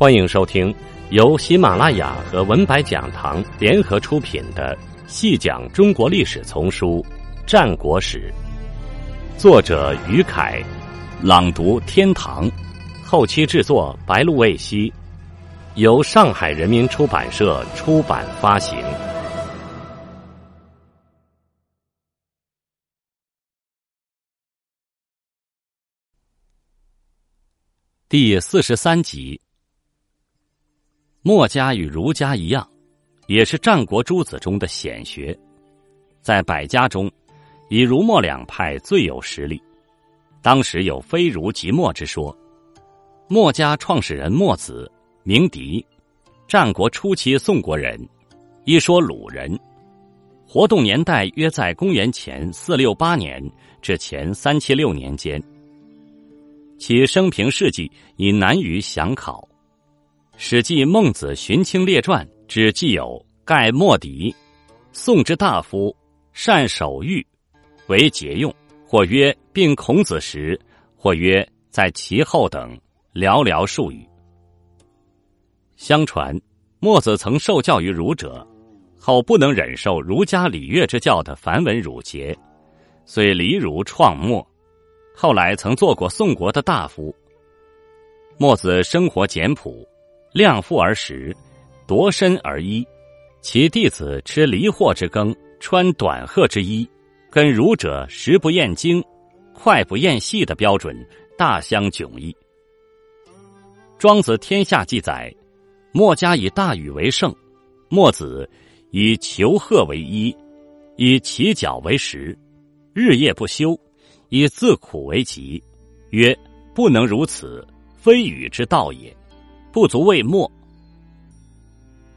欢迎收听由喜马拉雅和文白讲堂联合出品的《细讲中国历史丛书·战国史》，作者于凯，朗读天堂，后期制作白露未晞，由上海人民出版社出版发行。第四十三集。墨家与儒家一样，也是战国诸子中的显学，在百家中，以儒墨两派最有实力。当时有非儒即墨之说。墨家创始人墨子，名狄，战国初期宋国人，一说鲁人，活动年代约在公元前四六八年至前三七六年间。其生平事迹已难于详考。《史记·孟子·荀卿列传》只记有盖莫迪，宋之大夫，善守御，为节用，或曰并孔子时，或曰在其后等寥寥数语。相传，墨子曾受教于儒者，后不能忍受儒家礼乐之教的繁文缛节，遂离儒创墨。后来曾做过宋国的大夫。墨子生活简朴。量腹而食，夺身而衣。其弟子吃离货之羹，穿短褐之衣，跟儒者食不厌精，脍不厌细的标准大相迥异。庄子天下记载，墨家以大禹为圣，墨子以裘褐为衣，以其脚为食，日夜不休，以自苦为极，曰：不能如此，非禹之道也。不足为墨。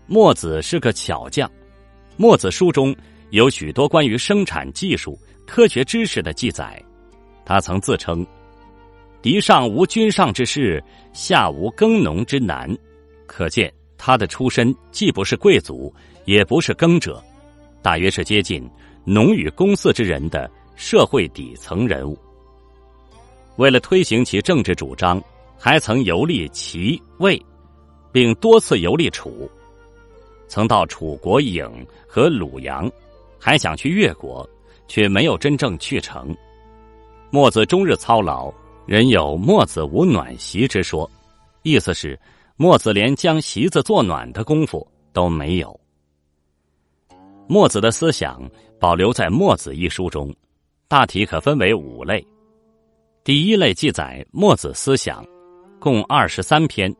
墨子是个巧匠，墨子书中有许多关于生产技术、科学知识的记载。他曾自称：“敌上无君上之事，下无耕农之难。”可见他的出身既不是贵族，也不是耕者，大约是接近农与公祀之人的社会底层人物。为了推行其政治主张。还曾游历齐、魏，并多次游历楚，曾到楚国郢和鲁阳，还想去越国，却没有真正去成。墨子终日操劳，人有“墨子无暖席”之说，意思是墨子连将席子做暖的功夫都没有。墨子的思想保留在《墨子》一书中，大体可分为五类。第一类记载墨子思想。共二十三篇，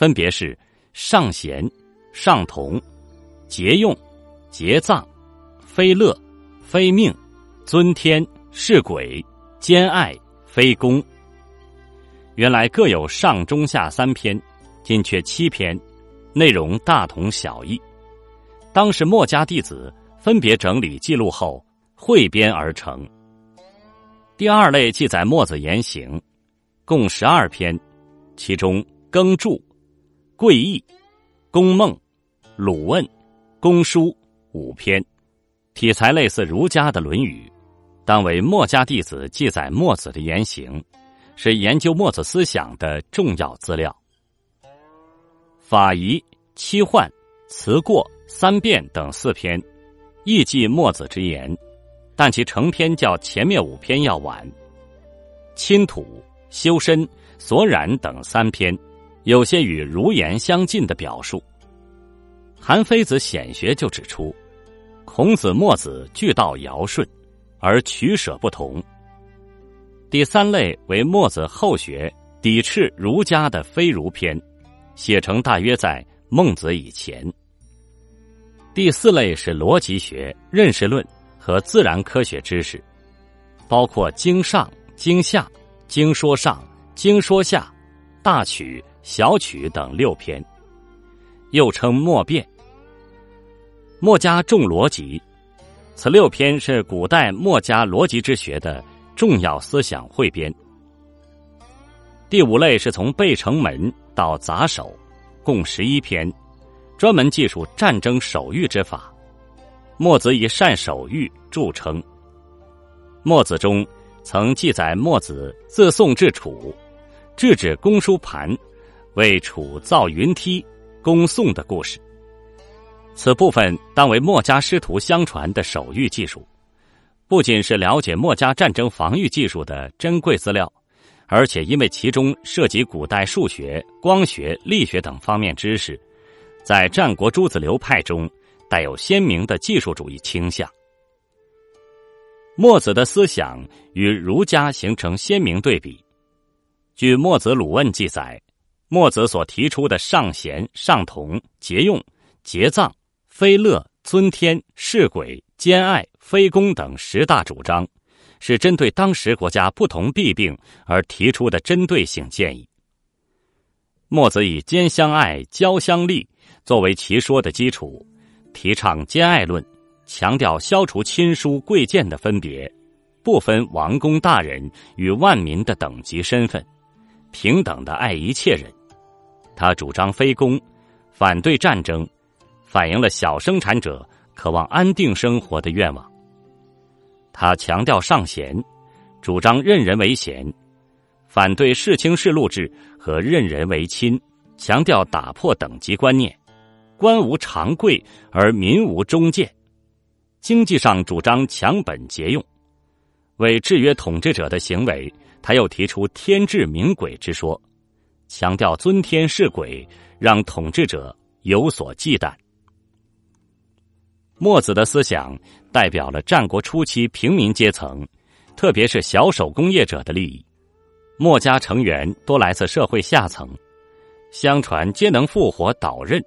分别是上贤、上同、节用、节葬、非乐、非命、尊天、是鬼、兼爱、非攻。原来各有上中下三篇，今缺七篇，内容大同小异。当时墨家弟子分别整理记录后汇编而成。第二类记载墨子言行，共十二篇。其中，耕著、贵义、公孟、鲁问、公书五篇，题材类似儒家的《论语》，当为墨家弟子记载墨子的言行，是研究墨子思想的重要资料。法仪、七患、辞过、三变等四篇，亦记墨子之言，但其成篇较前面五篇要晚。亲土、修身。所染等三篇，有些与儒言相近的表述。韩非子显学就指出，孔子、墨子俱道尧舜，而取舍不同。第三类为墨子后学抵斥儒家的非儒篇，写成大约在孟子以前。第四类是逻辑学、认识论和自然科学知识，包括经上、经下、经说上。经说下、大曲、小曲等六篇，又称墨辩。墨家重逻辑，此六篇是古代墨家逻辑之学的重要思想汇编。第五类是从背城门到杂手，共十一篇，专门记述战争守御之法。墨子以善守御著称。墨子中曾记载墨子自宋至楚。制止公输盘为楚造云梯攻宋的故事。此部分当为墨家师徒相传的手谕技术，不仅是了解墨家战争防御技术的珍贵资料，而且因为其中涉及古代数学、光学、力学等方面知识，在战国诸子流派中带有鲜明的技术主义倾向。墨子的思想与儒家形成鲜明对比。据《墨子鲁问》记载，墨子所提出的尚贤、尚同、节用、节葬。非乐、尊天、事鬼、兼爱、非攻等十大主张，是针对当时国家不同弊病而提出的针对性建议。墨子以兼相爱、交相利作为其说的基础，提倡兼爱论，强调消除亲疏贵贱的分别，不分王公大人与万民的等级身份，平等的爱一切人。他主张非攻，反对战争。反映了小生产者渴望安定生活的愿望。他强调尚贤，主张任人唯贤，反对世卿世禄制和任人唯亲，强调打破等级观念，官无常贵而民无中介。经济上主张强本节用，为制约统治者的行为，他又提出天志明鬼之说，强调尊天事鬼，让统治者有所忌惮。墨子的思想代表了战国初期平民阶层，特别是小手工业者的利益。墨家成员多来自社会下层，相传皆能复活导刃，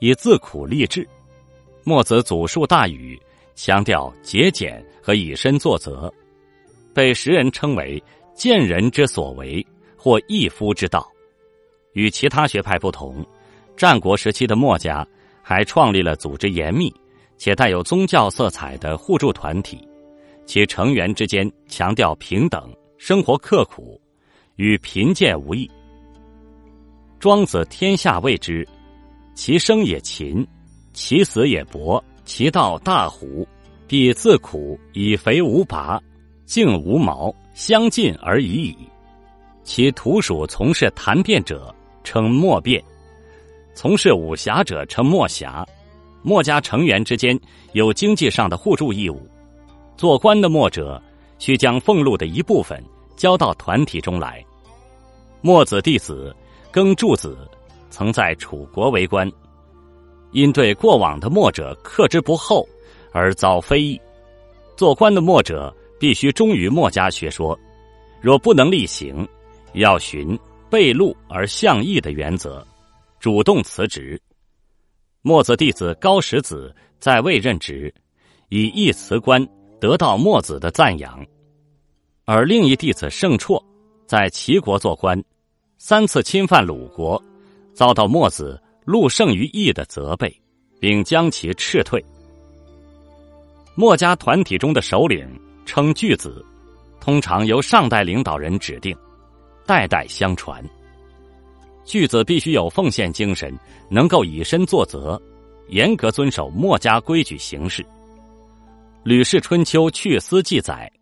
以自苦立志。墨子祖述大禹，强调节俭和以身作则，被时人称为贱人之所为或一夫之道。与其他学派不同，战国时期的墨家还创立了组织严密。且带有宗教色彩的互助团体，其成员之间强调平等，生活刻苦，与贫贱无异。庄子天下谓之：其生也勤，其死也薄，其道大虎，必自苦以肥无拔，静无毛，相近而已矣。其徒属从事谈辩者称墨辩，从事武侠者称墨侠。墨家成员之间有经济上的互助义务，做官的墨者需将俸禄的一部分交到团体中来。墨子弟子耕柱子曾在楚国为官，因对过往的墨者克之不厚而遭非议。做官的墨者必须忠于墨家学说，若不能力行，要寻背禄而向义的原则，主动辞职。墨子弟子高石子在位任职，以义辞官，得到墨子的赞扬；而另一弟子盛绰在齐国做官，三次侵犯鲁国，遭到墨子禄胜于义的责备，并将其斥退。墨家团体中的首领称巨子，通常由上代领导人指定，代代相传。巨子必须有奉献精神，能够以身作则，严格遵守墨家规矩行事。《吕氏春秋·去思》记载：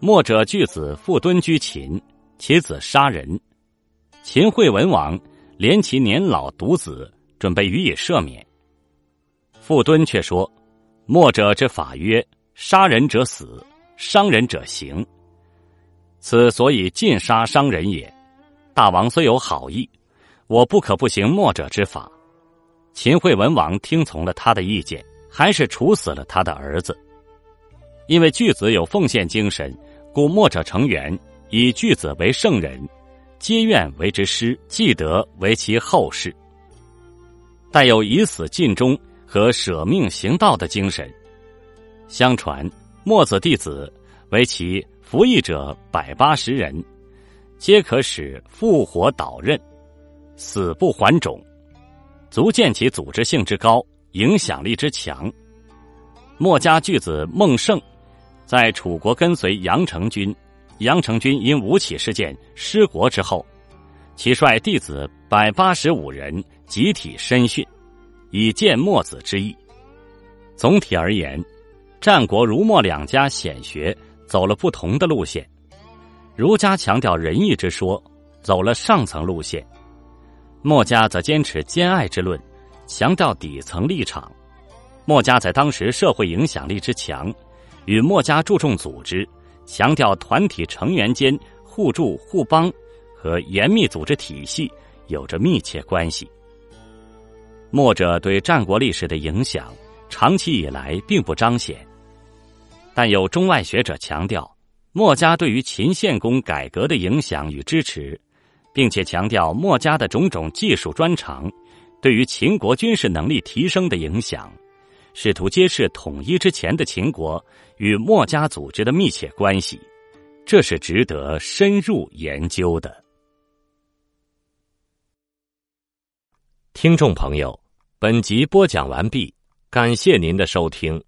墨者巨子复敦居秦，其子杀人。秦惠文王怜其年老独子，准备予以赦免。傅敦却说：“墨者之法曰：杀人者死，伤人者刑。此所以尽杀伤人也。”大王虽有好意，我不可不行墨者之法。秦惠文王听从了他的意见，还是处死了他的儿子。因为巨子有奉献精神，故墨者成员以巨子为圣人，皆愿为之师，既得为其后世。带有以死尽忠和舍命行道的精神。相传墨子弟子为其服役者百八十人。皆可使复活导刃，死不还种，足见其组织性之高，影响力之强。墨家巨子孟胜，在楚国跟随杨成军，杨成军因吴起事件失国之后，其率弟子百八十五人集体申训，以见墨子之意。总体而言，战国儒墨两家显学走了不同的路线。儒家强调仁义之说，走了上层路线；墨家则坚持兼爱之论，强调底层立场。墨家在当时社会影响力之强，与墨家注重组织、强调团体成员间互助互帮和严密组织体系有着密切关系。墨者对战国历史的影响，长期以来并不彰显，但有中外学者强调，墨家对于秦献公改革的影响与支持，并且强调墨家的种种技术专长对于秦国军事能力提升的影响。试图揭示统一之前的秦国与墨家组织的密切关系，这是值得深入研究的。听众朋友，本集播讲完毕，感谢您的收听。